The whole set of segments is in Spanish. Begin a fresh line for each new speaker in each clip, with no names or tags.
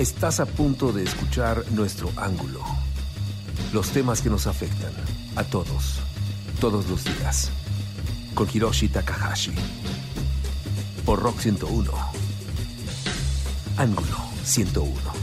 Estás a punto de escuchar nuestro ángulo. Los temas que nos afectan a todos, todos los días. Con Hiroshi Takahashi. Por Rock 101. Ángulo 101.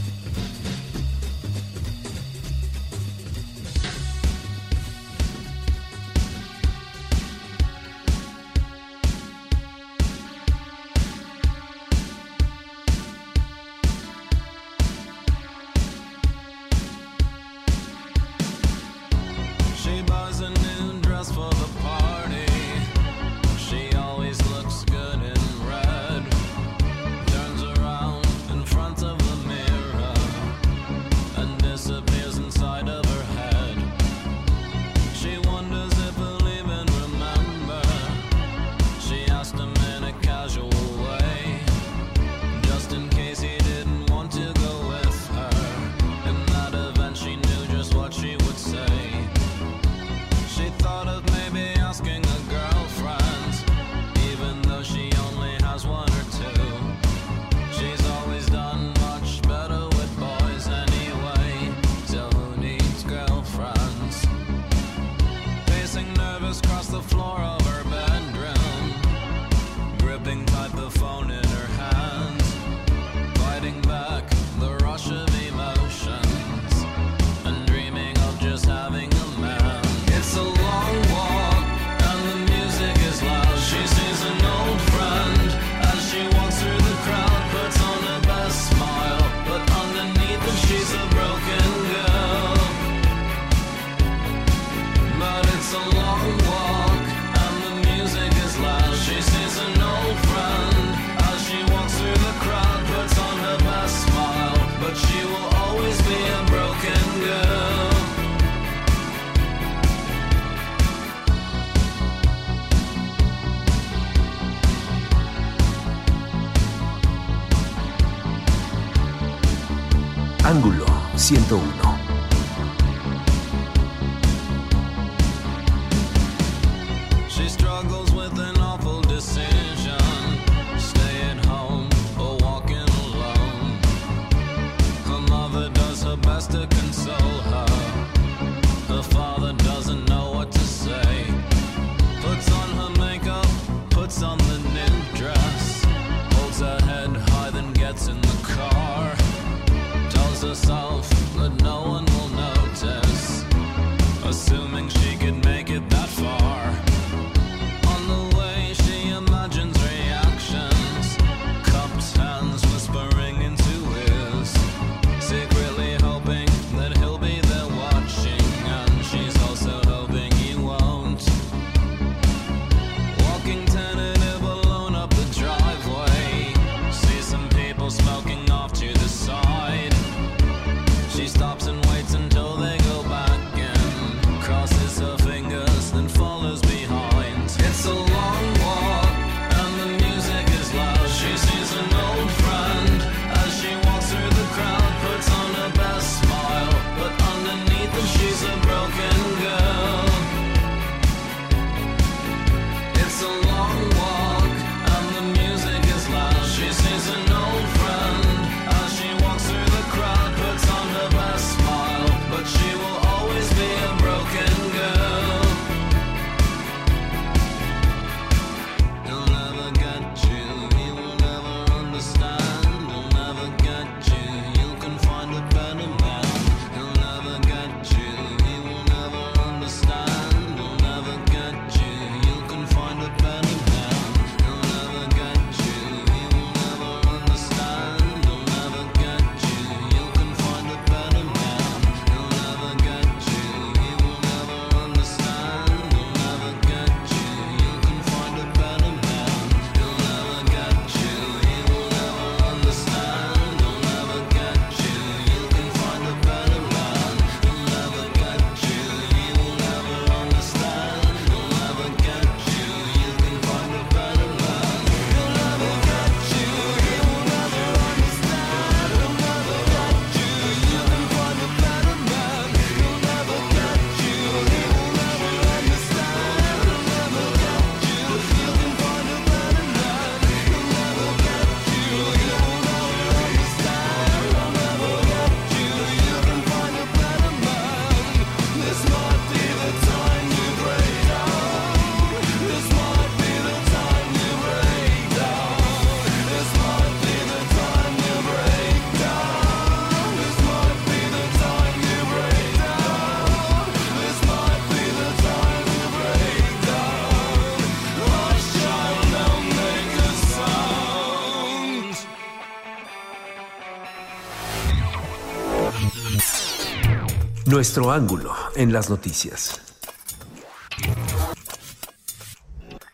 Nuestro ángulo en las noticias.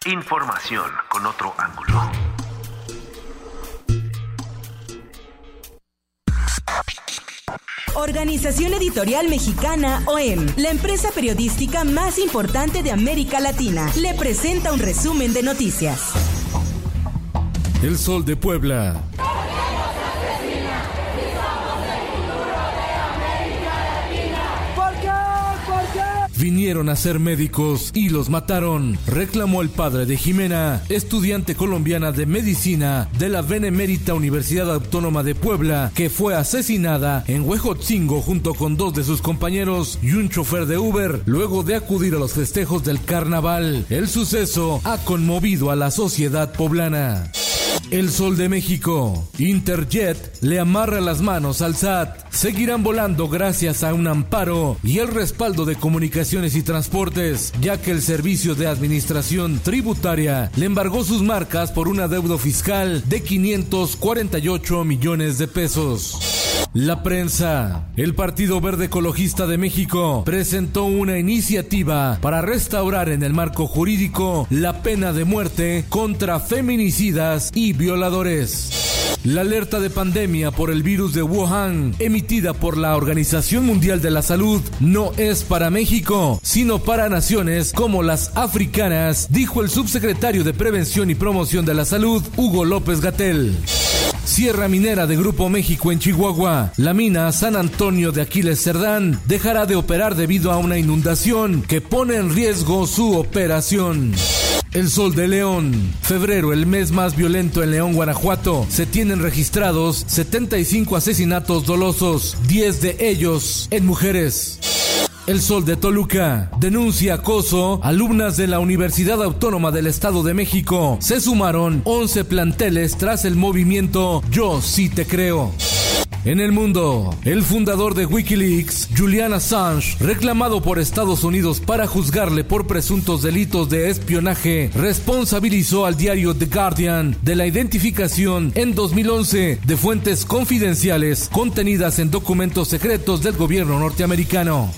Información con otro ángulo.
Organización Editorial Mexicana OEM, la empresa periodística más importante de América Latina, le presenta un resumen de noticias.
El Sol de Puebla. Vinieron a ser médicos y los mataron, reclamó el padre de Jimena, estudiante colombiana de medicina de la Benemérita Universidad Autónoma de Puebla, que fue asesinada en Huejotzingo junto con dos de sus compañeros y un chofer de Uber, luego de acudir a los festejos del carnaval. El suceso ha conmovido a la sociedad poblana. El Sol de México. Interjet le amarra las manos al SAT. Seguirán volando gracias a un amparo y el respaldo de comunicaciones y transportes, ya que el Servicio de Administración Tributaria le embargó sus marcas por un adeudo fiscal de 548 millones de pesos. La prensa. El Partido Verde Ecologista de México presentó una iniciativa para restaurar en el marco jurídico la pena de muerte contra feminicidas y violadores. La alerta de pandemia por el virus de Wuhan, emitida por la Organización Mundial de la Salud, no es para México, sino para naciones como las africanas, dijo el subsecretario de Prevención y Promoción de la Salud, Hugo López Gatel. Sierra Minera de Grupo México en Chihuahua. La mina San Antonio de Aquiles Cerdán dejará de operar debido a una inundación que pone en riesgo su operación. El Sol de León. Febrero, el mes más violento en León, Guanajuato. Se tienen registrados 75 asesinatos dolosos, 10 de ellos en mujeres. El Sol de Toluca denuncia acoso. Alumnas de la Universidad Autónoma del Estado de México se sumaron 11 planteles tras el movimiento Yo sí te creo. En el mundo, el fundador de Wikileaks, Julian Assange, reclamado por Estados Unidos para juzgarle por presuntos delitos de espionaje, responsabilizó al diario The Guardian de la identificación en 2011 de fuentes confidenciales contenidas en documentos secretos del gobierno norteamericano.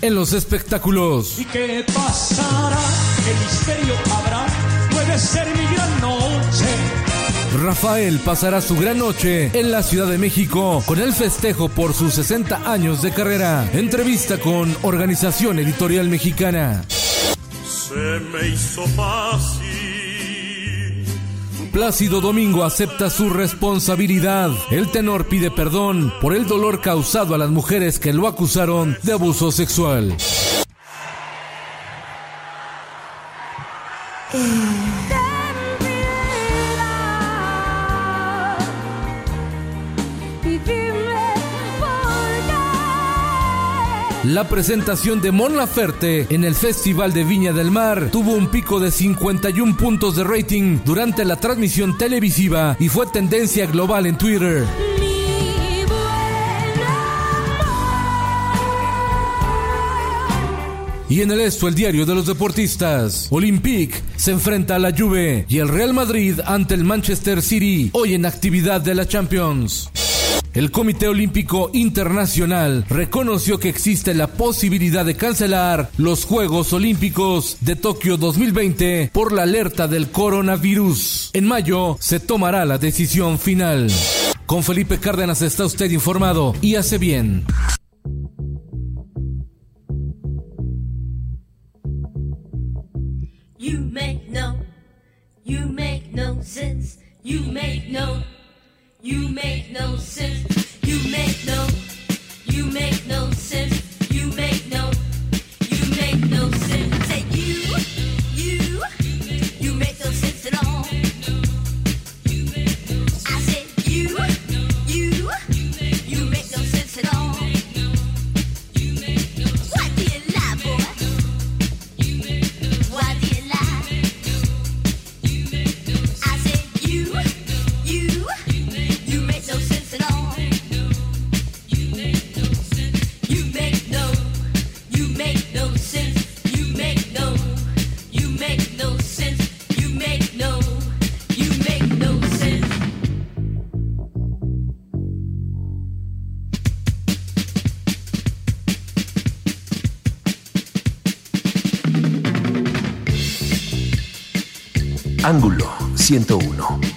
En los espectáculos.
¿Y qué pasará? ¿Qué misterio habrá? Puede ser mi gran noche.
Rafael pasará su gran noche en la Ciudad de México con el festejo por sus 60 años de carrera. Entrevista con Organización Editorial Mexicana.
Se me hizo fácil.
Plácido Domingo acepta su responsabilidad. El tenor pide perdón por el dolor causado a las mujeres que lo acusaron de abuso sexual. La presentación de Mon Laferte en el Festival de Viña del Mar tuvo un pico de 51 puntos de rating durante la transmisión televisiva y fue tendencia global en Twitter. Y en el esto, el diario de los deportistas. Olympique se enfrenta a la Juve y el Real Madrid ante el Manchester City, hoy en actividad de la Champions. El Comité Olímpico Internacional reconoció que existe la posibilidad de cancelar los Juegos Olímpicos de Tokio 2020 por la alerta del coronavirus. En mayo se tomará la decisión final. Con Felipe Cárdenas está usted informado y hace bien.
You make no sense. You make no, you make no sense.
Ángulo 101.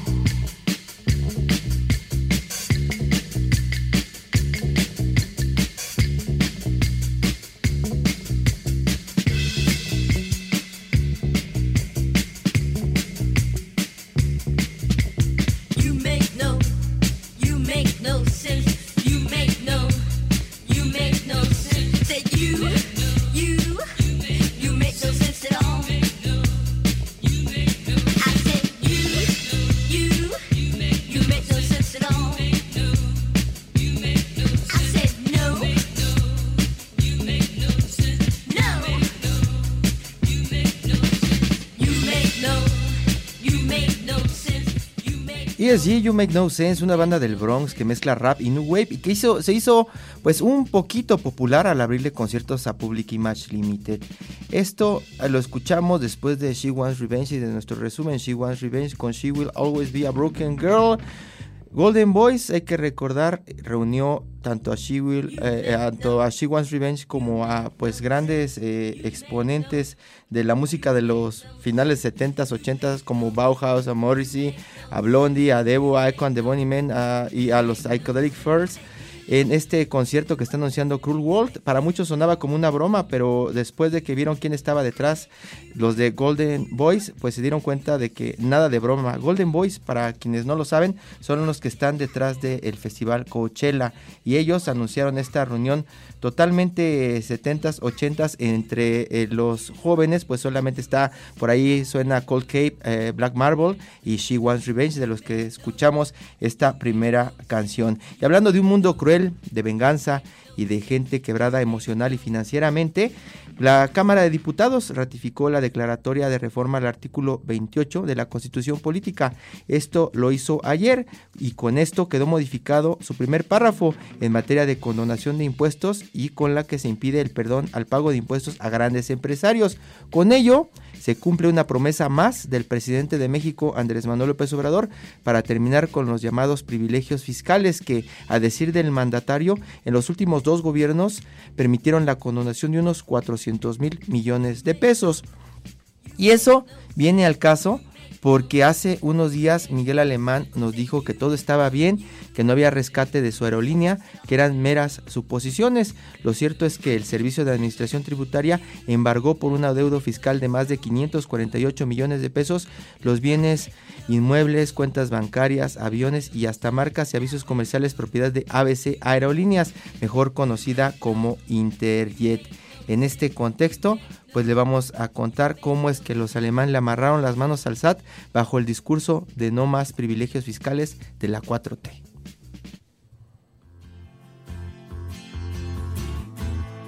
ESG You Make No Sense, una banda del Bronx que mezcla rap y new wave y que hizo, se hizo pues un poquito popular al abrirle conciertos a Public Image Limited. Esto eh, lo escuchamos después de She Wants Revenge y de nuestro resumen She Wants Revenge con She Will Always Be a Broken Girl. Golden Boys, hay que recordar, reunió tanto a She Will, eh, eh, tanto a She Wants Revenge como a pues grandes eh, exponentes de la música de los finales 70s, 80s como Bauhaus, a Morrissey, a Blondie, a Devo, a Icon, The Bonnie Men a- y a los Psychedelic Furs en este concierto que está anunciando Cruel World. Para muchos sonaba como una broma, pero después de que vieron quién estaba detrás, los de Golden Boys, pues se dieron cuenta de que nada de broma. Golden Boys, para quienes no lo saben, son los que están detrás del festival Coachella y ellos anunciaron esta reunión totalmente 70s, 80s entre eh, los jóvenes, pues solamente está por ahí suena Cold Cape, eh, Black Marble y She Wants Revenge, de los que escuchamos esta primera canción. Y hablando de un mundo cruel, de venganza y de gente quebrada emocional y financieramente, la Cámara de Diputados ratificó la declaratoria de reforma al artículo 28 de la Constitución Política. Esto lo hizo ayer y con esto quedó modificado su primer párrafo en materia de condonación de impuestos y con la que se impide el perdón al pago de impuestos a grandes empresarios. Con ello, se cumple una promesa más del presidente de México, Andrés Manuel López Obrador, para terminar con los llamados privilegios fiscales que, a decir del mandatario, en los últimos dos gobiernos permitieron la condonación de unos 400 mil millones de pesos. Y eso viene al caso porque hace unos días Miguel Alemán nos dijo que todo estaba bien, que no había rescate de su aerolínea, que eran meras suposiciones. Lo cierto es que el Servicio de Administración Tributaria embargó por un adeudo fiscal de más de 548 millones de pesos los bienes inmuebles, cuentas bancarias, aviones y hasta marcas y avisos comerciales propiedad de ABC Aerolíneas, mejor conocida como Interjet. En este contexto, pues le vamos a contar cómo es que los alemanes le amarraron las manos al SAT bajo el discurso de no más privilegios fiscales de la 4T.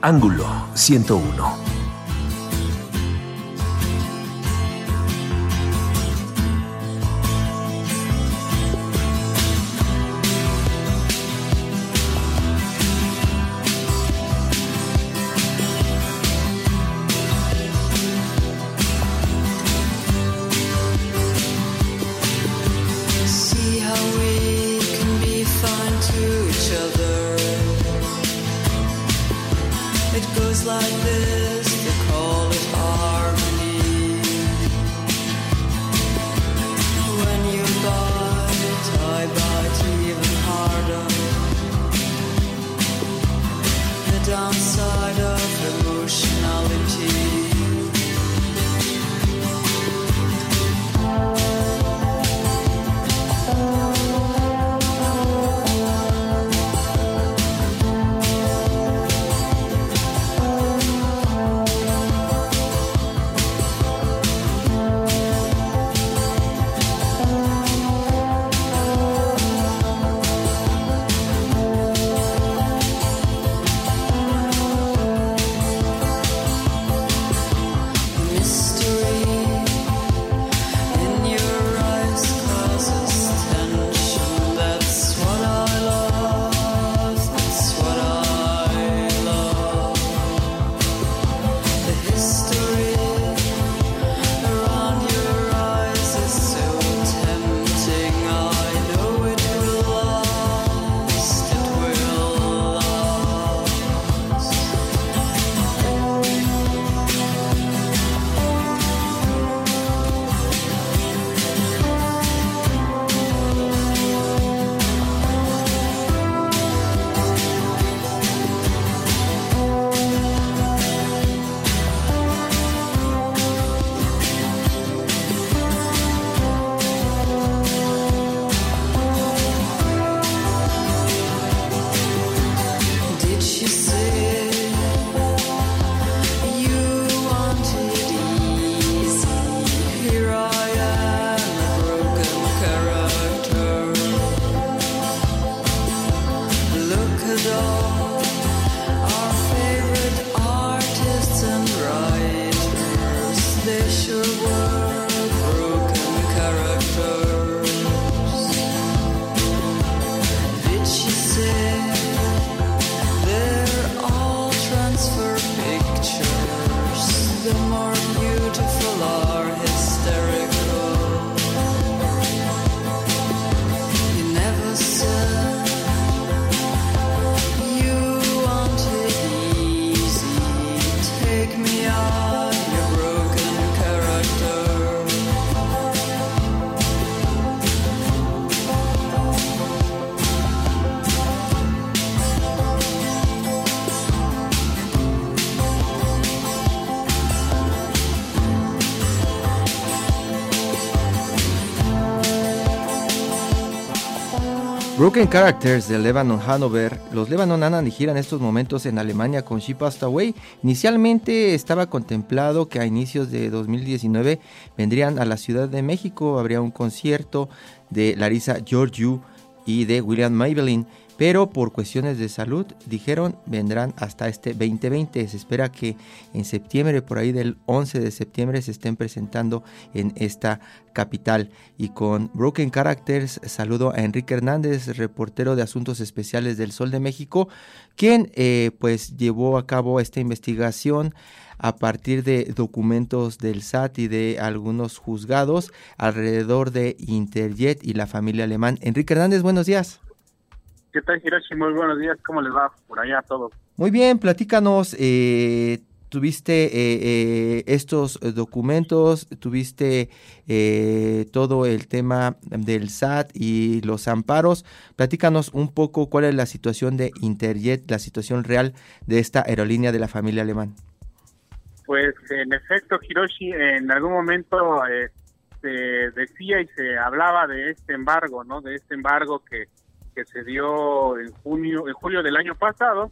Ángulo 101.
Broken Characters
de Lebanon Hanover. Los Lebanon andan y giran estos momentos en Alemania con She Passed Away. Inicialmente estaba contemplado que a inicios de 2019 vendrían a la Ciudad de México. Habría un concierto de Larissa Georgiou y de William Maybelline. Pero por cuestiones de salud, dijeron, vendrán hasta este 2020. Se espera que en septiembre, por ahí del 11 de septiembre, se estén presentando en esta capital. Y con Broken Characters, saludo a Enrique Hernández, reportero de Asuntos Especiales del Sol de México, quien eh, pues llevó a cabo esta investigación a partir de documentos del SAT y de algunos juzgados alrededor de Interjet y la familia alemán. Enrique Hernández, buenos días.
¿Qué tal, Hiroshi? Muy buenos días. ¿Cómo les va por allá a todos?
Muy bien, platícanos. eh, tuviste eh, eh, estos eh, documentos, tuviste eh, todo el tema del SAT y los amparos. Platícanos un poco cuál es la situación de Interjet, la situación real de esta aerolínea de la familia alemán.
Pues en efecto, Hiroshi, en algún momento eh, se decía y se hablaba de este embargo, ¿no? De este embargo que, que se dio en junio, en julio del año pasado,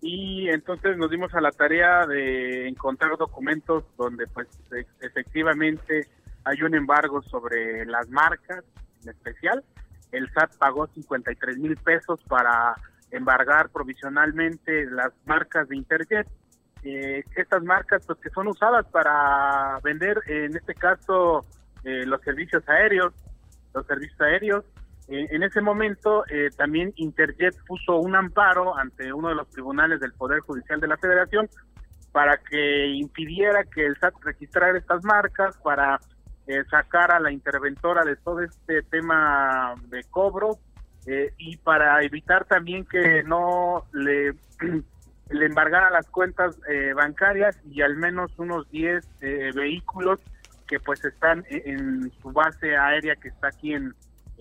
y entonces nos dimos a la tarea de encontrar documentos donde, pues, e- efectivamente hay un embargo sobre las marcas, en especial. El SAT pagó 53 mil pesos para embargar provisionalmente las marcas de Interjet. Eh, estas marcas pues que son usadas para vender en este caso eh, los servicios aéreos los servicios aéreos en ese momento eh, también Interjet puso un amparo ante uno de los tribunales del Poder Judicial de la Federación para que impidiera que el SAT registrara estas marcas para eh, sacar a la interventora de todo este tema de cobro eh, y para evitar también que no le le embargaran las cuentas eh, bancarias y al menos unos 10 eh, vehículos que pues están en su base aérea que está aquí en,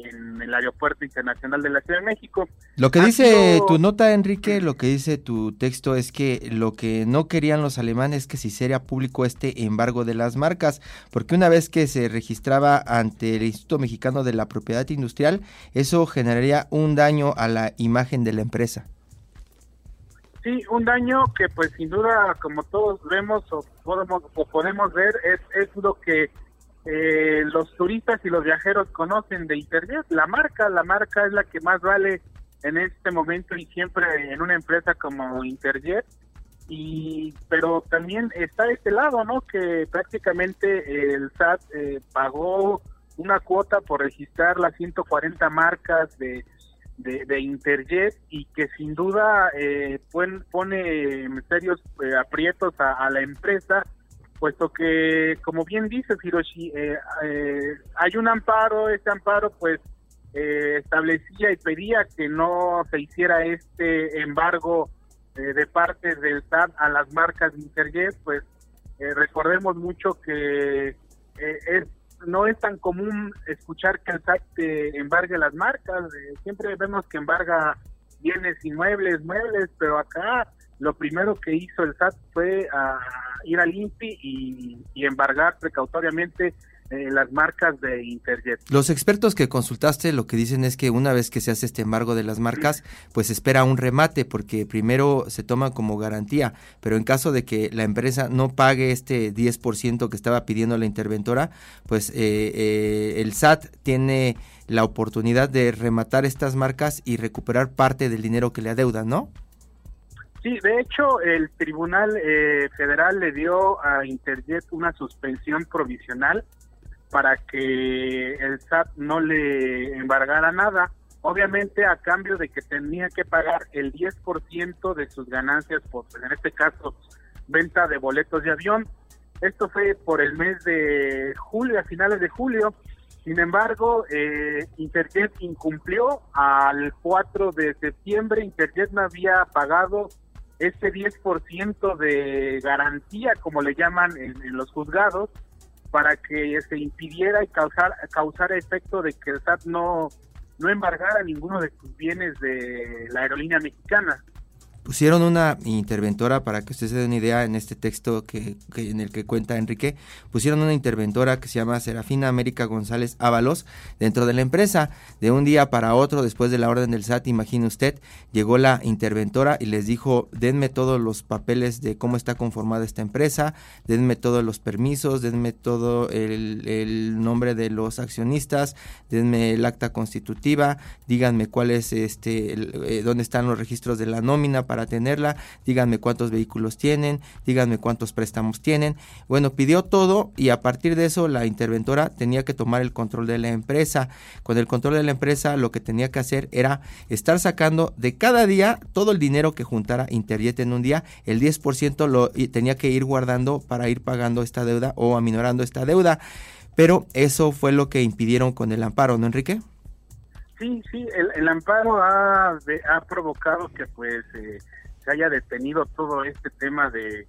en el Aeropuerto Internacional de la Ciudad de México.
Lo que
Ha
dice
sido-
tu nota, Enrique, lo que dice tu texto es que lo que no querían los alemanes es que se hiciera público este embargo de las marcas, porque una vez que se registraba ante el Instituto Mexicano de la Propiedad Industrial, eso generaría un daño a la imagen de la empresa.
Sí, un daño que pues sin duda, como todos vemos o podemos, o podemos ver, es, es lo que eh, los turistas y los viajeros conocen de Internet. La marca, la marca es la que más vale en este momento y siempre en una empresa como Interjet. Y, pero también está este lado, ¿no? Que prácticamente el SAT eh, pagó una cuota por registrar las 140 marcas de, de, Interjet y que sin duda eh, pon- pone en serios eh, aprietos a la empresa, puesto que, como bien dices, Hiroshi, eh, eh, hay un amparo, este amparo pues eh, establecía y pedía que no se hiciera este embargo eh, de parte del SAT a las marcas de Interjet, pues eh, recordemos mucho que es no es tan común escuchar que el SAT embargue las marcas. siempre vemos que embarga bienes inmuebles, muebles, pero acá lo primero que hizo el SAT fue ah, ir al INPI y, y embargar precautoriamente eh, las marcas de Interjet.
Los expertos que consultaste lo que dicen es que una vez que se hace este embargo de las marcas, pues espera un remate porque primero se toma como garantía, pero en caso de que la empresa no pague este 10% que estaba pidiendo la interventora, pues eh, eh, el SAT tiene la oportunidad de rematar estas marcas y recuperar parte del dinero que le adeudan, ¿no?
Sí, de hecho, el Tribunal eh, Federal le dio a Interjet una suspensión provisional para que el SAT no le embargara nada, obviamente a cambio de que tenía que pagar el 10% de sus ganancias por, en este caso, venta de boletos de avión. Esto fue por el mes de julio, a finales de julio. Sin embargo, eh, Interjet incumplió al 4 de septiembre. Interjet no había pagado ese 10% de garantía, como le llaman en, en los juzgados, para que se impidiera y causar, causar efecto de que el SAT no, no embargara ninguno de sus bienes de la aerolínea mexicana.
Pusieron una interventora, para que usted se dé una idea en este texto que, que en el que cuenta Enrique, pusieron una interventora que se llama Serafina América González Ábalos dentro de la empresa. De un día para otro, después de la orden del SAT, imagine usted, llegó la interventora y les dijo, denme todos los papeles de cómo está conformada esta empresa, denme todos los permisos, denme todo el, nombre de los accionistas, denme el acta constitutiva, díganme cuál es este, el, eh, dónde están los registros de la nómina para tenerla, díganme cuántos vehículos tienen, díganme cuántos préstamos tienen. Bueno, pidió todo y a partir de eso la interventora tenía que tomar el control de la empresa. Con el control de la empresa lo que tenía que hacer era estar sacando de cada día todo el dinero que juntara Interjet en un día, el 10% lo tenía que ir guardando para ir pagando esta deuda o aminorando esta deuda. Pero eso fue lo que impidieron con el amparo, ¿no, Enrique?
Sí, sí, el, el amparo ha, de- ha provocado que pues eh, se haya detenido todo este tema de,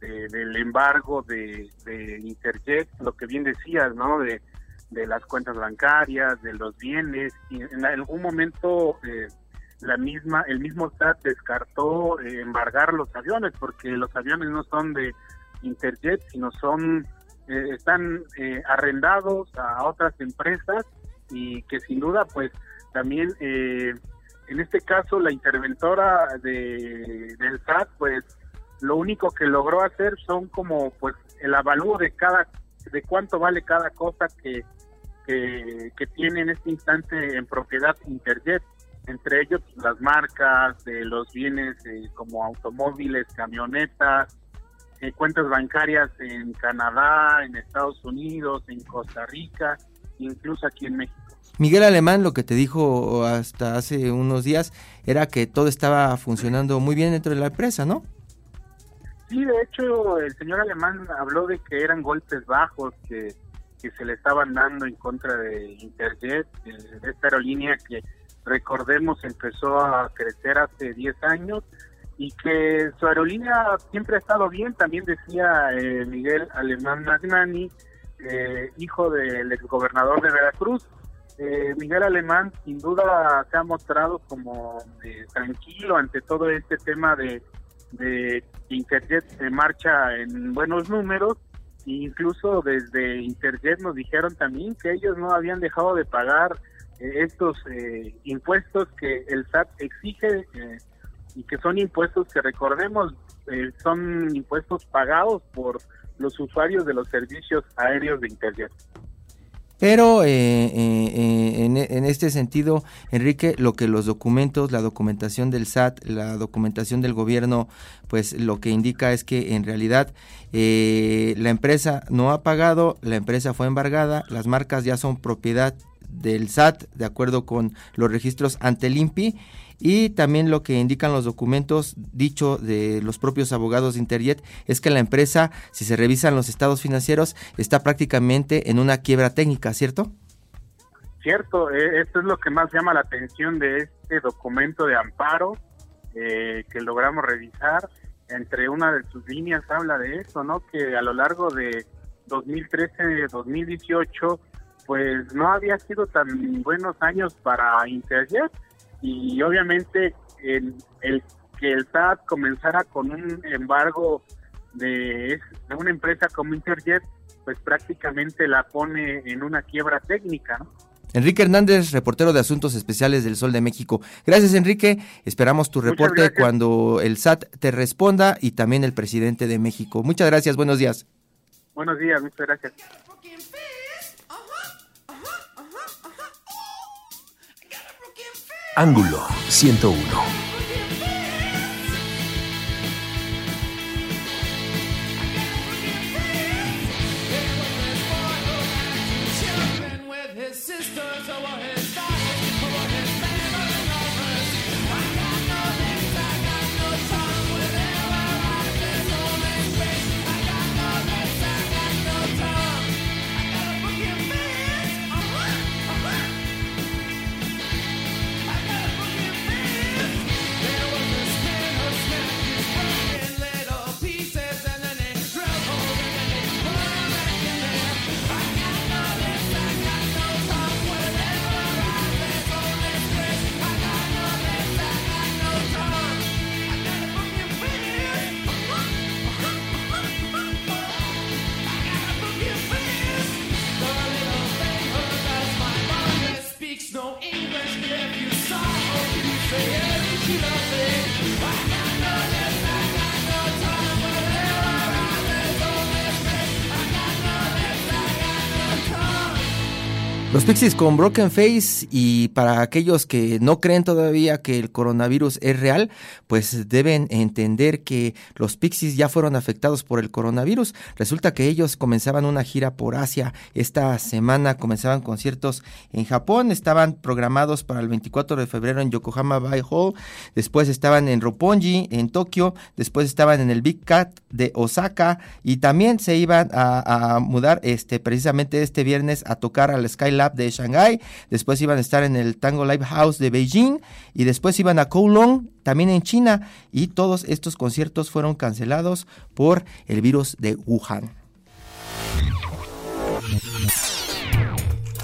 de- del embargo de, de Interjet, lo que bien decías, ¿no? De, de las cuentas bancarias, de los bienes, y en algún momento eh, la misma, el mismo SAT descartó eh, embargar los aviones, porque los aviones no son de Interjet, sino son, eh, están eh, arrendados a otras empresas y que sin duda pues también eh, en este caso la interventora de, del SAT pues lo único que logró hacer son como pues el avalúo de cada de cuánto vale cada cosa que, que, que tiene en este instante en propiedad Interjet. Entre ellos pues, las marcas de los bienes eh, como automóviles camionetas eh, cuentas bancarias en Canadá en Estados Unidos en Costa Rica incluso aquí en México
Miguel Alemán lo que te dijo hasta hace unos días era que todo estaba funcionando muy bien dentro de la empresa, ¿no?
Sí, de hecho, el señor Alemán habló de que eran golpes bajos que, se le estaban dando en contra de Interjet, de esta aerolínea que, recordemos, empezó a crecer hace 10 años y que su aerolínea siempre ha estado bien. También decía eh, Miguel Alemán Magnani, eh, hijo del exgobernador de Veracruz. Eh, Miguel Alemán sin duda se ha mostrado como eh, tranquilo ante todo este tema de, de Interjet se marcha en buenos números incluso desde Interjet nos dijeron también que ellos no habían dejado de pagar eh, estos eh, impuestos que el SAT exige eh, y que son impuestos que recordemos eh, son impuestos pagados por los usuarios de los servicios aéreos de Interjet.
Pero eh, eh, en, en este sentido, Enrique, lo que los documentos, la documentación del SAT, la documentación del gobierno, pues lo que indica es que en realidad eh, la empresa no ha pagado, la empresa fue embargada, las marcas ya son propiedad del SAT de acuerdo con los registros ante el INPI y también lo que indican los documentos dicho de los propios abogados de Interjet es que la empresa, si se revisan los estados financieros, está prácticamente en una quiebra técnica, ¿cierto?
Cierto, eh, esto es lo que más llama la atención de este documento de amparo eh, que logramos revisar. Entre una de sus líneas habla de eso, ¿no? Que a lo largo de 2013-2018, pues no había sido tan buenos años para Interjet y obviamente el, el que el SAT comenzara con un embargo de, de una empresa como Interjet pues prácticamente la pone en una quiebra técnica, ¿no?
Enrique Hernández, reportero de Asuntos Especiales del Sol de México. Gracias, Enrique. Esperamos tu reporte cuando el SAT te responda y también el presidente de México. Muchas gracias, buenos días.
Buenos días, muchas gracias.
Ángulo 101.
Killer.
Los Pixies con Broken Face y para aquellos que no creen todavía que el coronavirus es real, pues deben entender que los Pixies ya fueron afectados por el coronavirus. Resulta que ellos comenzaban una gira por Asia. Esta semana, comenzaban conciertos en Japón, estaban programados para el 24 de febrero en Yokohama Bay Hall, después estaban en Roppongi, en Tokio, después estaban en el Big Cat de Osaka y también se iban a, a mudar este precisamente este viernes a tocar al Skylab de Shanghai, después iban a estar en el Tango Live House de Beijing y después iban a Kowloon, también en China y todos estos conciertos fueron cancelados por el virus de Wuhan.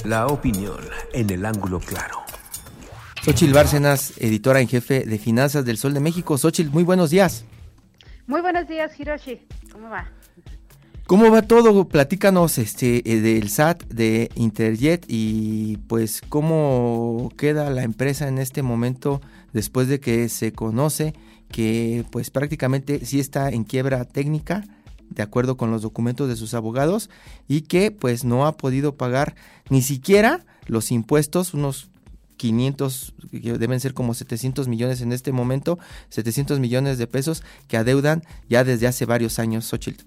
La opinión en el ángulo claro.
Xochil Bárcenas, editora en jefe de Finanzas del Sol de México. Xochil, muy buenos días.
Muy buenos días, Hiroshi. ¿Cómo va?
¿Cómo va todo? Platícanos este eh, del SAT, de Interjet y pues cómo queda la empresa en este momento después de que se conoce que pues prácticamente sí está en quiebra técnica de acuerdo con los documentos de sus abogados y que pues no ha podido pagar ni siquiera los impuestos, unos 500, que deben ser como 700 millones en este momento, 700 millones de pesos que adeudan ya desde hace varios años, Xochitl.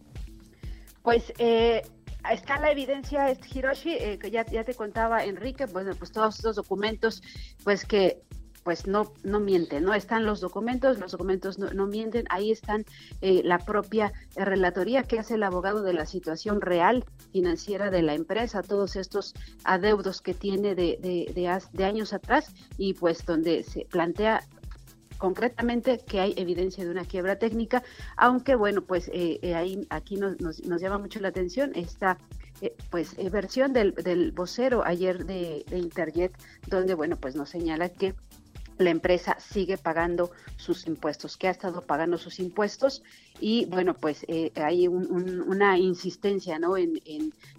Pues eh, está la evidencia, este Hiroshi, eh, que ya, ya te contaba Enrique, bueno, pues todos estos documentos, pues que pues no, no mienten, ¿no? Están los documentos, los documentos no, mienten, ahí están eh, la propia relatoría que hace el abogado de la situación real financiera de la empresa, todos estos adeudos que tiene de, de, de años atrás y pues donde se plantea concretamente que hay evidencia de una quiebra técnica, aunque bueno, pues eh, eh, ahí aquí nos, nos, nos llama mucho la atención esta eh, pues eh, versión del, del vocero ayer de, de Interjet, donde bueno, pues nos señala que la empresa sigue pagando sus impuestos, que ha estado pagando sus impuestos y bueno, pues eh, hay un- un- una insistencia ¿no? en,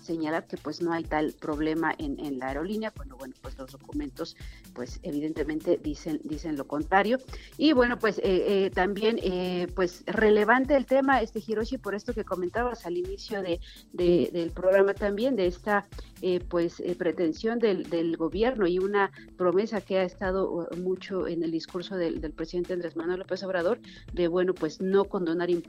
señalar que pues no hay tal problema en, en la aerolínea, cuando bueno, pues los documentos pues evidentemente dicen, dicen lo contrario. Y bueno, pues eh, eh, también eh, pues relevante el tema, este Hiroshi, por esto que comentabas al inicio de, de- del programa también, de esta pues pretensión del, del gobierno y una promesa que ha estado uh, mucho en el discurso del, del presidente Andrés Manuel López Obrador, de bueno, pues no condonar impuestos,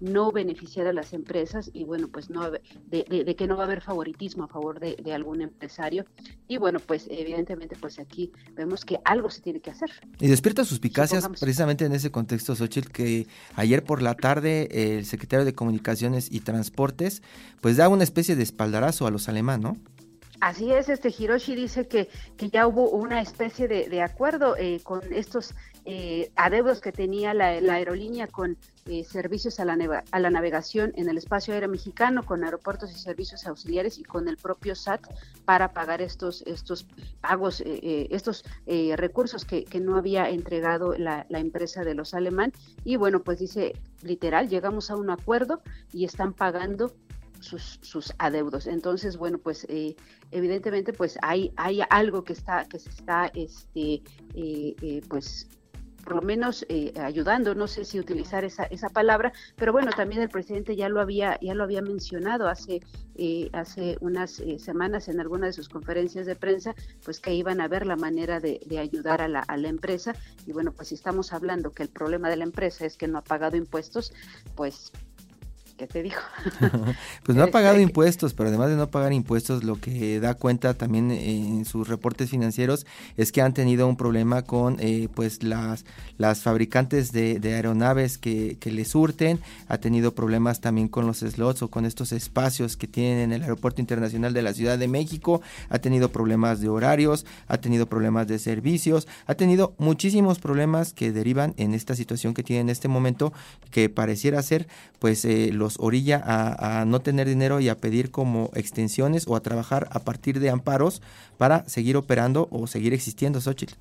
no beneficiar a las empresas y bueno, pues no de, de- de que no va a haber favoritismo a favor de, de algún empresario. Y bueno, pues evidentemente pues aquí vemos que algo se tiene que hacer.
Y despierta suspicacias
Supongamos.
precisamente en ese contexto, Xochitl, que ayer por la tarde el secretario de Comunicaciones y Transportes pues da una especie de espaldarazo a los alemanes, ¿no?
Así es, este Hiroshi dice que, que ya hubo una especie de, de acuerdo eh, con estos eh, adeudos que tenía la, aerolínea con eh, servicios a la, a la navegación en el espacio aéreo mexicano, con aeropuertos y servicios auxiliares y con el propio SAT para pagar estos, estos pagos, eh, eh, estos eh, recursos que, no había entregado la, la empresa de los alemán. Y bueno, pues dice literal, llegamos a un acuerdo y están pagando sus, sus adeudos. Entonces, bueno, pues eh, evidentemente pues hay, hay algo que está, que se está este eh, eh, pues por lo menos eh, ayudando, no sé si utilizar esa, esa palabra, pero bueno, también el presidente ya lo había, ya lo había mencionado hace, eh, hace unas eh, semanas en alguna de sus conferencias de prensa, pues que iban a ver la manera de, de ayudar a la, a la empresa. Y bueno, pues si estamos hablando que el problema de la empresa es que no ha pagado impuestos, pues ¿qué te digo?
pues no ha pagado
Este,
impuestos, pero además de no pagar impuestos, lo que da cuenta también en sus reportes financieros es que han tenido un problema con eh, pues las, las fabricantes de, de aeronaves que, que les surten, ha tenido problemas también con los slots o con estos espacios que tienen en el Aeropuerto Internacional de la Ciudad de México, ha tenido problemas de horarios, ha tenido problemas de servicios, ha tenido muchísimos problemas que derivan en esta situación que tiene en este momento, que pareciera ser pues eh, los orilla a, a no tener dinero y a pedir como extensiones o a trabajar a partir de amparos para seguir operando o seguir existiendo, Xochitl.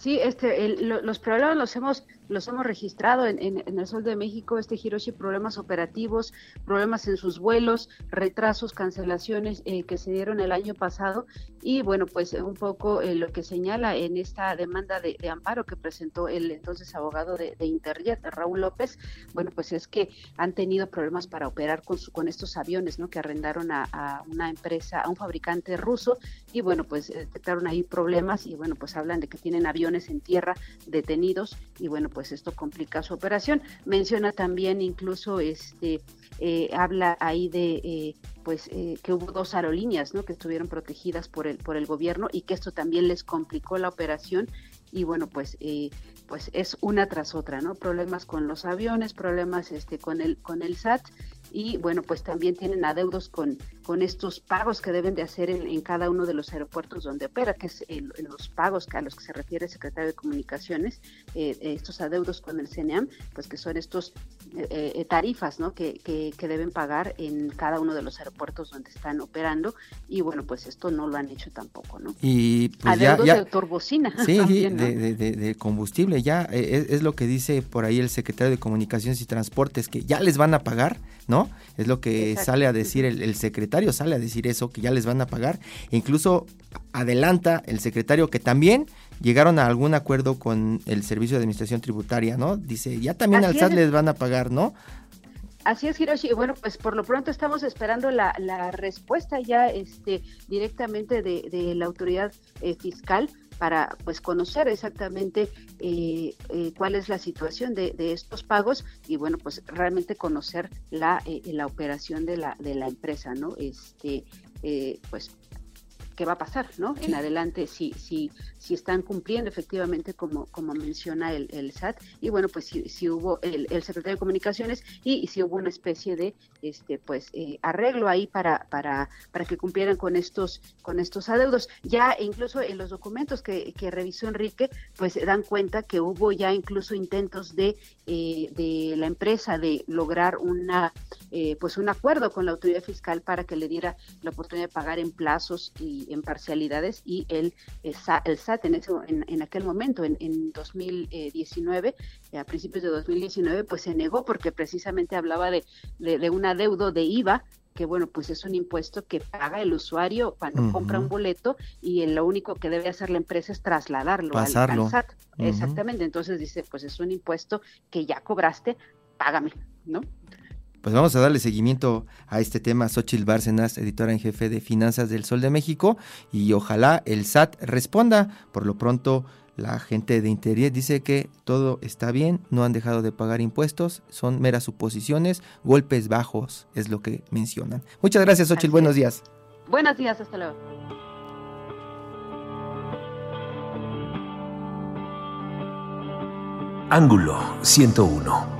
Sí, este, el- lo- los problemas los hemos, los hemos registrado en, en- en el Sol de México, este Hiroshi, problemas operativos, problemas en sus vuelos, retrasos, cancelaciones eh, que se dieron el año pasado y bueno, pues un poco eh, lo que señala en esta demanda de, de amparo que presentó el entonces abogado de, de Interjet, Raúl López, bueno, pues es que han tenido problemas para operar con, su- con estos aviones, ¿no? Que arrendaron a, a una empresa, a un fabricante ruso y bueno, pues eh, detectaron ahí problemas y bueno, pues hablan de que tienen aviones en tierra detenidos y bueno, pues esto complica su operación. Menciona también incluso este eh, habla ahí de eh, pues eh, que hubo dos aerolíneas, ¿no? que estuvieron protegidas por el por el gobierno y que esto también les complicó la operación y bueno, pues eh, pues es una tras otra, ¿no? Problemas con los aviones, problemas este con el con el SAT y bueno, pues también tienen adeudos con, con estos pagos que deben de hacer en, en cada uno de los aeropuertos donde opera, que es el- los pagos a los que se refiere el secretario de Comunicaciones, eh, estos adeudos con el CNEAM, pues que son estos eh, eh, tarifas ¿no? que, que, que deben pagar en cada uno de los aeropuertos donde están operando y bueno, pues esto no lo han hecho tampoco, ¿no?
Y pues
adeudos
ya-
de turbocina.
Sí,
también, ¿no?
de, de- de- de combustible, ya eh, es, es lo que dice por ahí el secretario de Comunicaciones y Transportes, que ya les van a pagar, ¿no? Es lo que
Exacto.
sale a decir el, el secretario, sale a decir eso, que ya les van a pagar. E incluso adelanta el secretario que también llegaron a algún acuerdo con el Servicio de Administración Tributaria, ¿no? Dice, ya también al SAT
es.
les van a pagar, ¿no?
Así es, Hiroshi. Bueno, pues por lo pronto estamos esperando la, la respuesta ya este, directamente de, de la autoridad eh, fiscal para pues conocer exactamente eh, eh, cuál es la situación de, de estos pagos y bueno pues realmente conocer la eh, la operación de la de la empresa no este eh, pues qué va a pasar, ¿no? En adelante, si, si, si están cumpliendo efectivamente como, como menciona el, el SAT, y bueno, pues si, si hubo el, el secretario de Comunicaciones y, si hubo una especie de este pues eh, arreglo ahí para, para, para que cumplieran con estos, con estos adeudos. Ya incluso en los documentos que, que revisó Enrique, pues se dan cuenta que hubo ya incluso intentos de, eh, de la empresa de lograr una eh, pues un acuerdo con la autoridad fiscal para que le diera la oportunidad de pagar en plazos y en parcialidades y el, el SAT, en, ese, en, en aquel momento, en, en 2019, eh, a principios de 2019, pues se negó porque precisamente hablaba de, de, de un adeudo de IVA que bueno, pues es un impuesto que paga el usuario cuando compra un boleto y lo único que debe hacer la empresa es trasladarlo al-
Pasarlo.
al, SAT. Exactamente, entonces dice, pues es un impuesto que ya cobraste, págame, ¿no?
Pues vamos a darle seguimiento a este tema. Xochitl Bárcenas, editora en jefe de Finanzas del Sol de México, y ojalá el SAT responda. Por lo pronto, la gente de Interior dice que todo está bien, no han dejado de pagar impuestos, son meras suposiciones, golpes bajos es lo que mencionan. Muchas gracias, Xochitl,
Así
buenos días.
Buenos días, hasta luego.
Ángulo 101.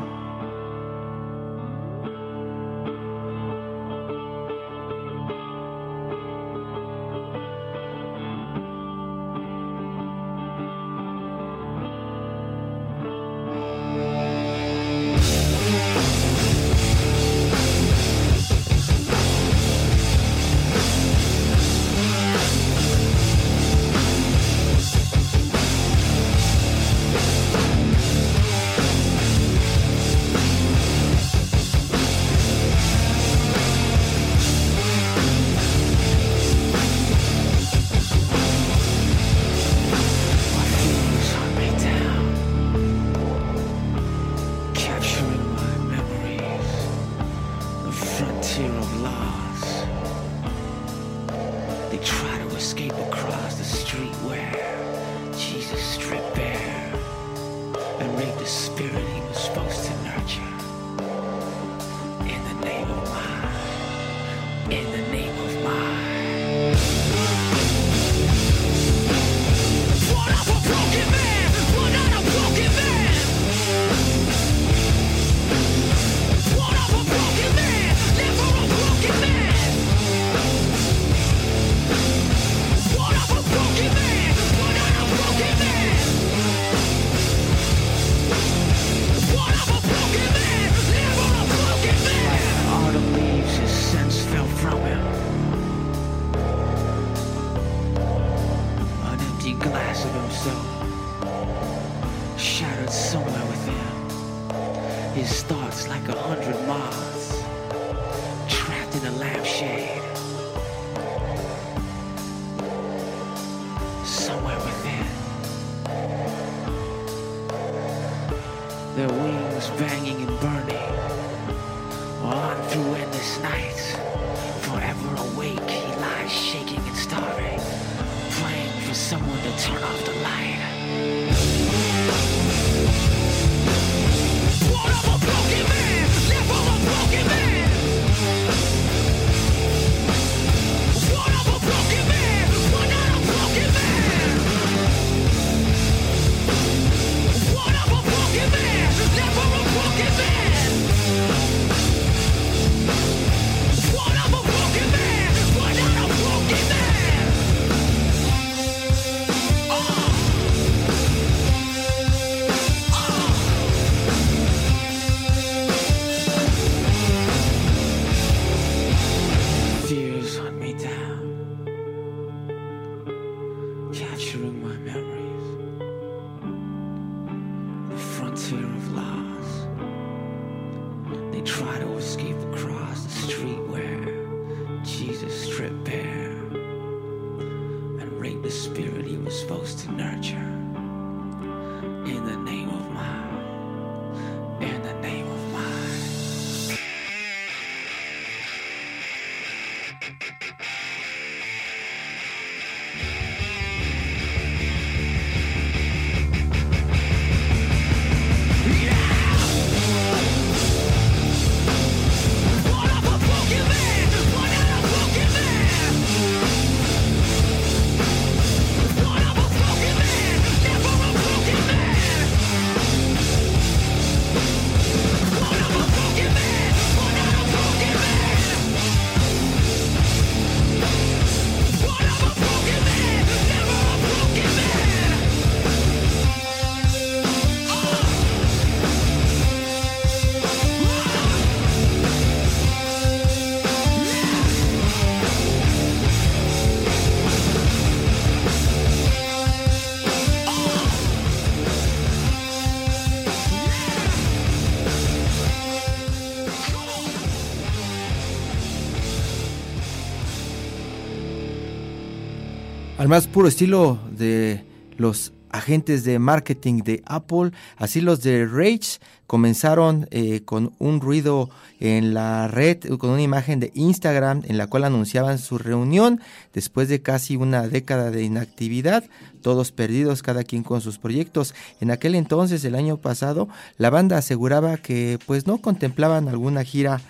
Al más puro estilo de los agentes de marketing de Apple, así los de Rage comenzaron eh, con un ruido en la red, con una imagen de Instagram en la cual anunciaban su reunión después de casi una década de inactividad, todos perdidos, cada quien con sus proyectos. En aquel entonces, el año pasado, la banda aseguraba que pues no contemplaban alguna gira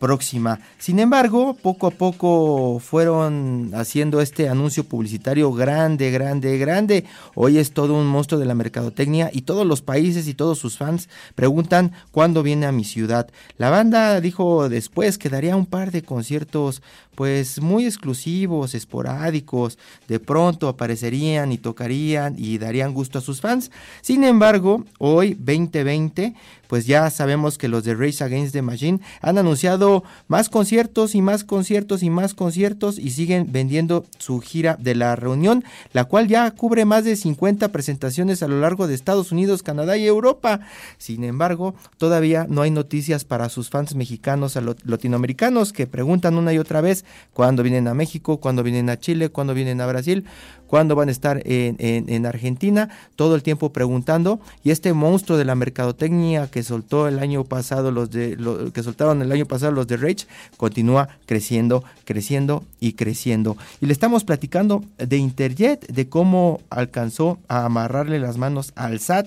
próxima. Sin embargo, poco a poco fueron haciendo este anuncio publicitario grande, grande, grande. Hoy es todo un monstruo de la mercadotecnia y todos los países y todos sus fans preguntan cuándo viene a mi ciudad. La banda dijo después que daría un par de conciertos pues muy exclusivos, esporádicos, de pronto aparecerían y tocarían y darían gusto a sus fans. Sin embargo, hoy 2020, pues ya sabemos que los de Race Against the Machine han anunciado más conciertos y más conciertos y más conciertos y siguen vendiendo su gira de la reunión, la cual ya cubre más de 50 presentaciones a lo largo de Estados Unidos, Canadá y Europa. Sin embargo, todavía no hay noticias para sus fans mexicanos a latinoamericanos que preguntan una y otra vez cuándo vienen a México, cuándo vienen a Chile, cuándo vienen a Brasil, cuándo van a estar en, Argentina, todo el tiempo preguntando. Y este monstruo de la mercadotecnia que soltó el año pasado, los de lo, que soltaron el año pasado los de Rage, continúa creciendo, creciendo y creciendo. Y le estamos platicando de Interjet, de cómo alcanzó a amarrarle las manos al SAT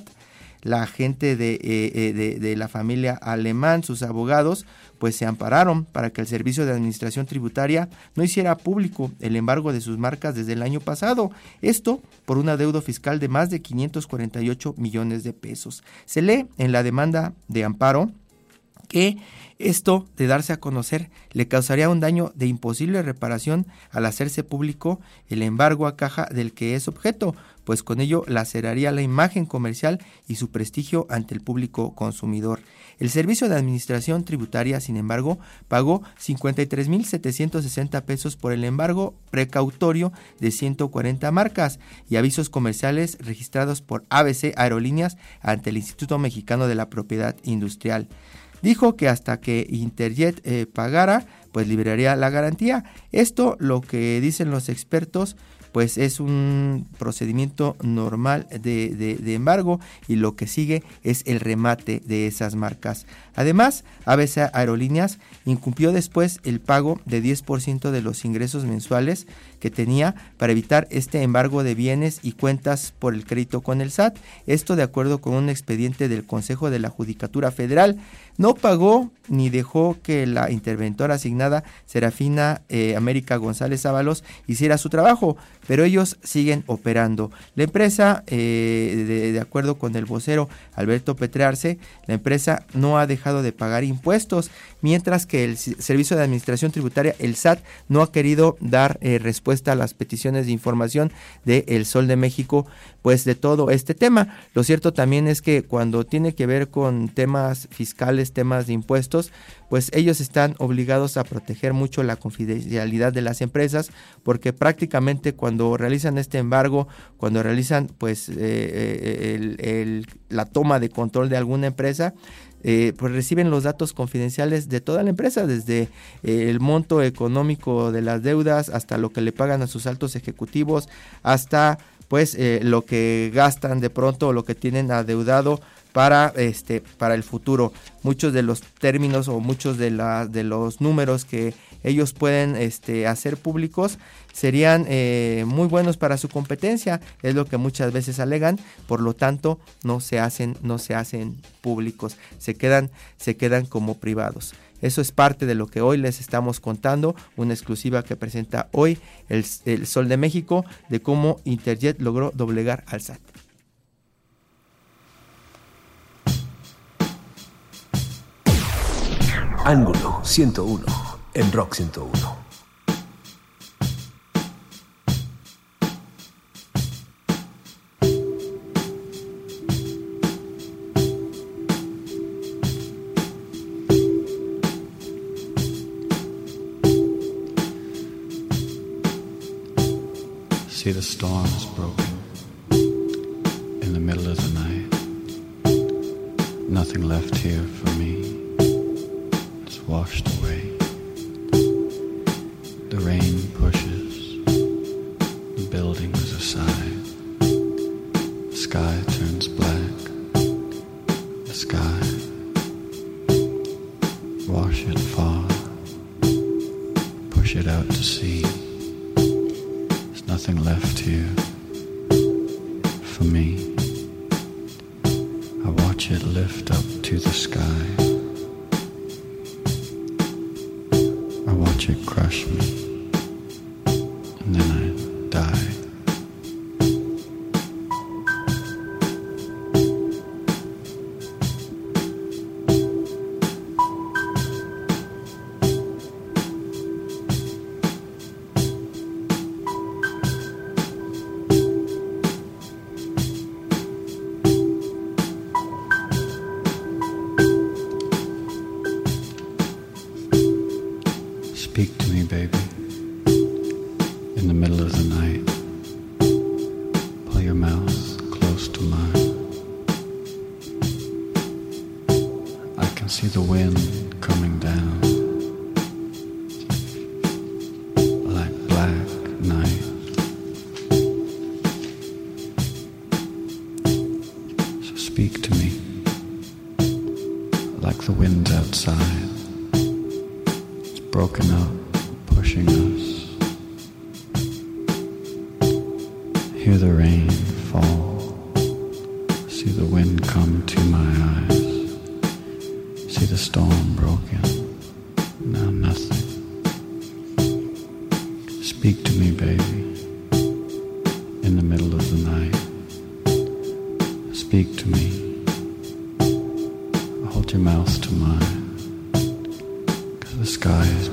la gente de, eh, eh, de, de la familia alemán, sus abogados, pues se ampararon para que el Servicio de Administración Tributaria no hiciera público el embargo de sus marcas desde el año pasado. Esto por un adeudo fiscal de más de 548 millones de pesos. Se lee en la demanda de amparo que esto de darse a conocer le causaría un daño de imposible reparación al hacerse público el embargo a caja del que es objeto, pues con ello laceraría la imagen comercial y su prestigio ante el público consumidor. El Servicio de Administración Tributaria, sin embargo, pagó 53.760 pesos por el embargo precautorio de 140 marcas y avisos comerciales registrados por ABC Aerolíneas ante el Instituto Mexicano de la Propiedad Industrial. Dijo que hasta que Interjet eh, pagara, pues liberaría la garantía. Esto lo que dicen los expertos pues es un procedimiento normal de, embargo y lo que sigue es el remate de esas marcas. Además, ABC Aerolíneas incumplió después el pago de 10% de los ingresos mensuales que tenía para evitar este embargo de bienes y cuentas por el crédito con el SAT. Esto de acuerdo con un expediente del Consejo de la Judicatura Federal. No pagó ni dejó que la interventora asignada Serafina eh, América González Ábalos hiciera su trabajo, pero ellos siguen operando. La empresa, eh, de, de, acuerdo con el vocero Alberto Petrearse, la empresa no ha dejado de pagar impuestos, mientras que el Servicio de Administración Tributaria, el SAT, no ha querido dar eh, respuesta a las peticiones de información de El Sol de México, pues de todo este tema. Lo cierto también es que cuando tiene que ver con temas fiscales, temas de impuestos, pues ellos están obligados a proteger mucho la confidencialidad de las empresas porque prácticamente cuando realizan este embargo, cuando realizan pues eh, el, la toma de control de alguna empresa, eh, pues reciben los datos confidenciales de toda la empresa, desde eh, el monto económico de las deudas hasta lo que le pagan a sus altos ejecutivos, hasta pues eh, lo que gastan de pronto o lo que tienen adeudado para este para el futuro. Muchos de los términos o muchos de de los números que ellos pueden este, hacer públicos serían eh, muy buenos para su competencia, es lo que muchas veces alegan, por lo tanto no se hacen, no se hacen públicos, se quedan, se quedan como privados. Eso es parte de lo que hoy les estamos contando, una exclusiva que presenta hoy el, el Sol de México de cómo Interjet logró doblegar al SAT.
Ángulo 101 en Rock 101.
See the storm is broken in the middle of the night. Nothing left here for me. Push. pushes. Speak to me, baby. In the middle of the night. Speak to me. Hold your mouth to mine. Cause the sky is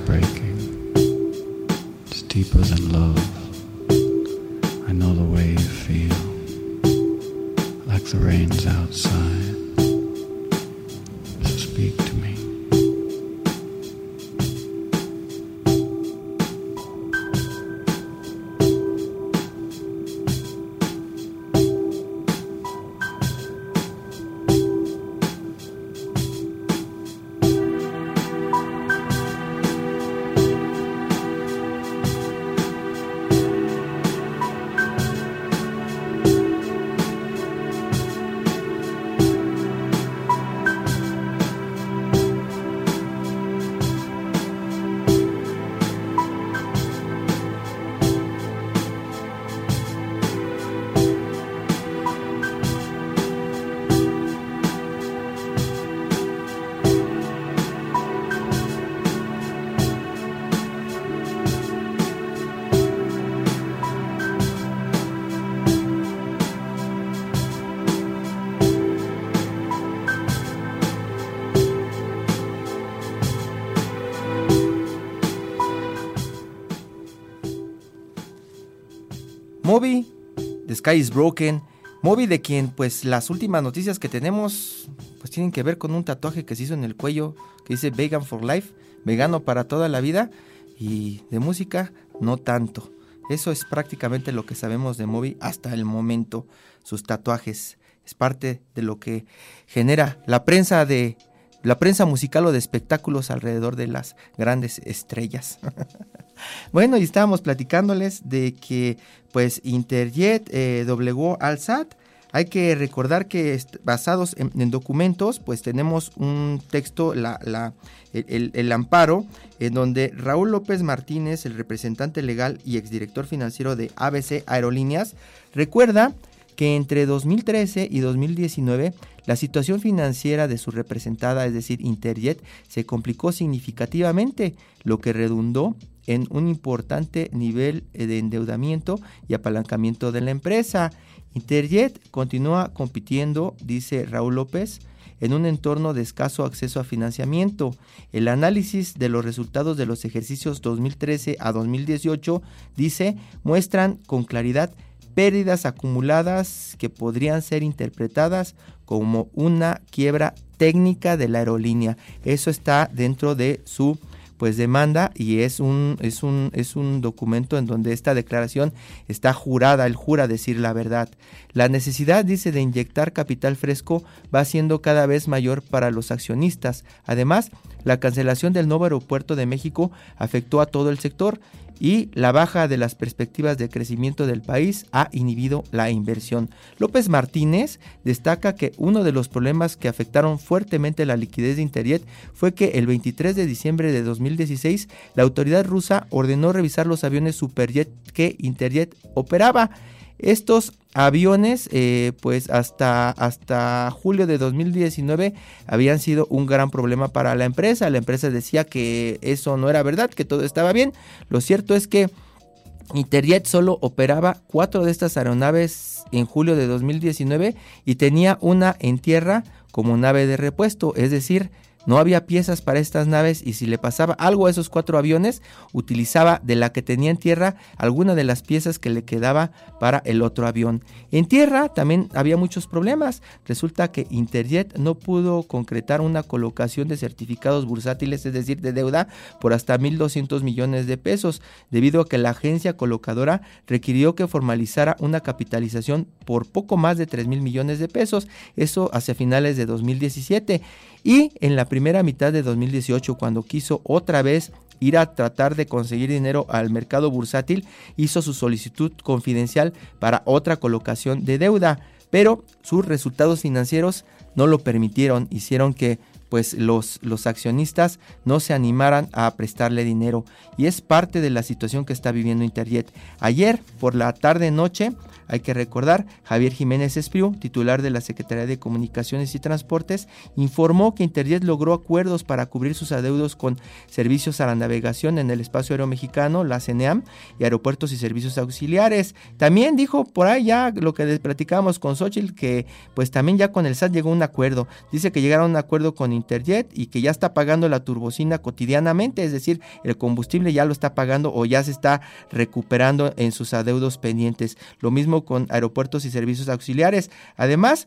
Is Broken. Moby de quien pues las últimas noticias que tenemos pues tienen que ver con un tatuaje que se hizo en el cuello que dice Vegan for Life, vegano para toda la vida y de música no tanto. Eso es prácticamente lo que sabemos de Moby hasta el momento. Sus tatuajes es parte de lo que genera la prensa de la prensa musical o de espectáculos alrededor de las grandes estrellas. bueno, y estábamos platicándoles de que pues Interjet eh, doblegó al SAT. Hay que recordar que basados en, en documentos, pues tenemos un texto, la, la- el, el- el amparo, en donde Raúl López Martínez, el representante legal y exdirector financiero de ABC Aerolíneas, recuerda que entre 2013 y 2019 la situación financiera de su representada, es decir, Interjet, se complicó significativamente, lo que redundó en un importante nivel de endeudamiento y apalancamiento de la empresa. Interjet continúa compitiendo, dice Raúl López, en un entorno de escaso acceso a financiamiento. El análisis de los resultados de los ejercicios 2013 a 2018, dice, muestran con claridad pérdidas acumuladas que podrían ser interpretadas como una quiebra técnica de la aerolínea. Eso está dentro de su pues demanda y es un es un es un documento en donde esta declaración está jurada, él jura decir la verdad. La necesidad dice de inyectar capital fresco va siendo cada vez mayor para los accionistas. Además, la cancelación del nuevo aeropuerto de México afectó a todo el sector y la baja de las perspectivas de crecimiento del país ha inhibido la inversión. López Martínez destaca que uno de los problemas que afectaron fuertemente la liquidez de Interjet fue que el 23 de diciembre de 2016 la autoridad rusa ordenó revisar los aviones Superjet que Interjet operaba. Estos aviones, eh, pues hasta, hasta julio de 2019 habían sido un gran problema para la empresa. La empresa decía que eso no era verdad, que todo estaba bien. Lo cierto es que Interjet solo operaba cuatro de estas aeronaves en julio de 2019 y tenía una en tierra como nave de repuesto, es decir, no había piezas para estas naves y si le pasaba algo a esos cuatro aviones, utilizaba de la que tenía en tierra alguna de las piezas que le quedaba para el otro avión. En tierra también había muchos problemas. Resulta que Interjet no pudo concretar una colocación de certificados bursátiles, es decir, de deuda, por hasta 1.200 millones de pesos, debido a que la agencia colocadora requirió que formalizara una capitalización por poco más de 3 mil millones de pesos, eso hacia finales de 2017. Y en la primera mitad de 2018, cuando quiso otra vez ir a tratar de conseguir dinero al mercado bursátil, hizo su solicitud confidencial para otra colocación de deuda, pero sus resultados financieros no lo permitieron, hicieron que pues los, los accionistas no se animaran a prestarle dinero. Y es parte de la situación que está viviendo Interjet. Ayer, por la tarde-noche, hay que recordar, Javier Jiménez Espriu, titular de la Secretaría de Comunicaciones y Transportes, informó que Interjet logró acuerdos para cubrir sus adeudos con servicios a la navegación en el espacio aéreo mexicano, la CNEAM, y aeropuertos y servicios auxiliares. También dijo por ahí ya lo que les platicábamos con Xochitl, que pues también ya con el SAT llegó un acuerdo. Dice que llegaron a un acuerdo con Interjet y que ya está pagando la turbocina cotidianamente, es decir, el combustible ya lo está pagando o ya se está recuperando en sus adeudos pendientes. Lo mismo con aeropuertos y servicios auxiliares. Además,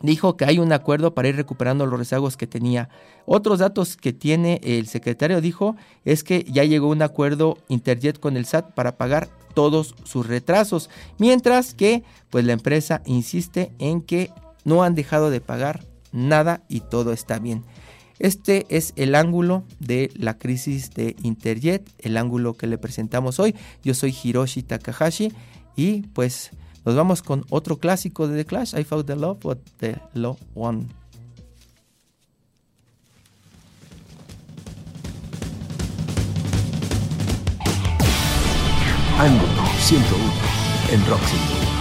dijo que hay un acuerdo para ir recuperando los rezagos que tenía. Otros datos que tiene el secretario dijo es que ya llegó un acuerdo Interjet con el SAT para pagar todos sus retrasos, mientras que pues la empresa insiste en que no han dejado de pagar nada y todo está bien. Este es el ángulo de la crisis de Interjet, el ángulo que le presentamos hoy. Yo soy Hiroshi Takahashi y pues nos vamos con otro clásico de The Clash, I Found the Love, but the Love One.
Ángulo 101 en Rock.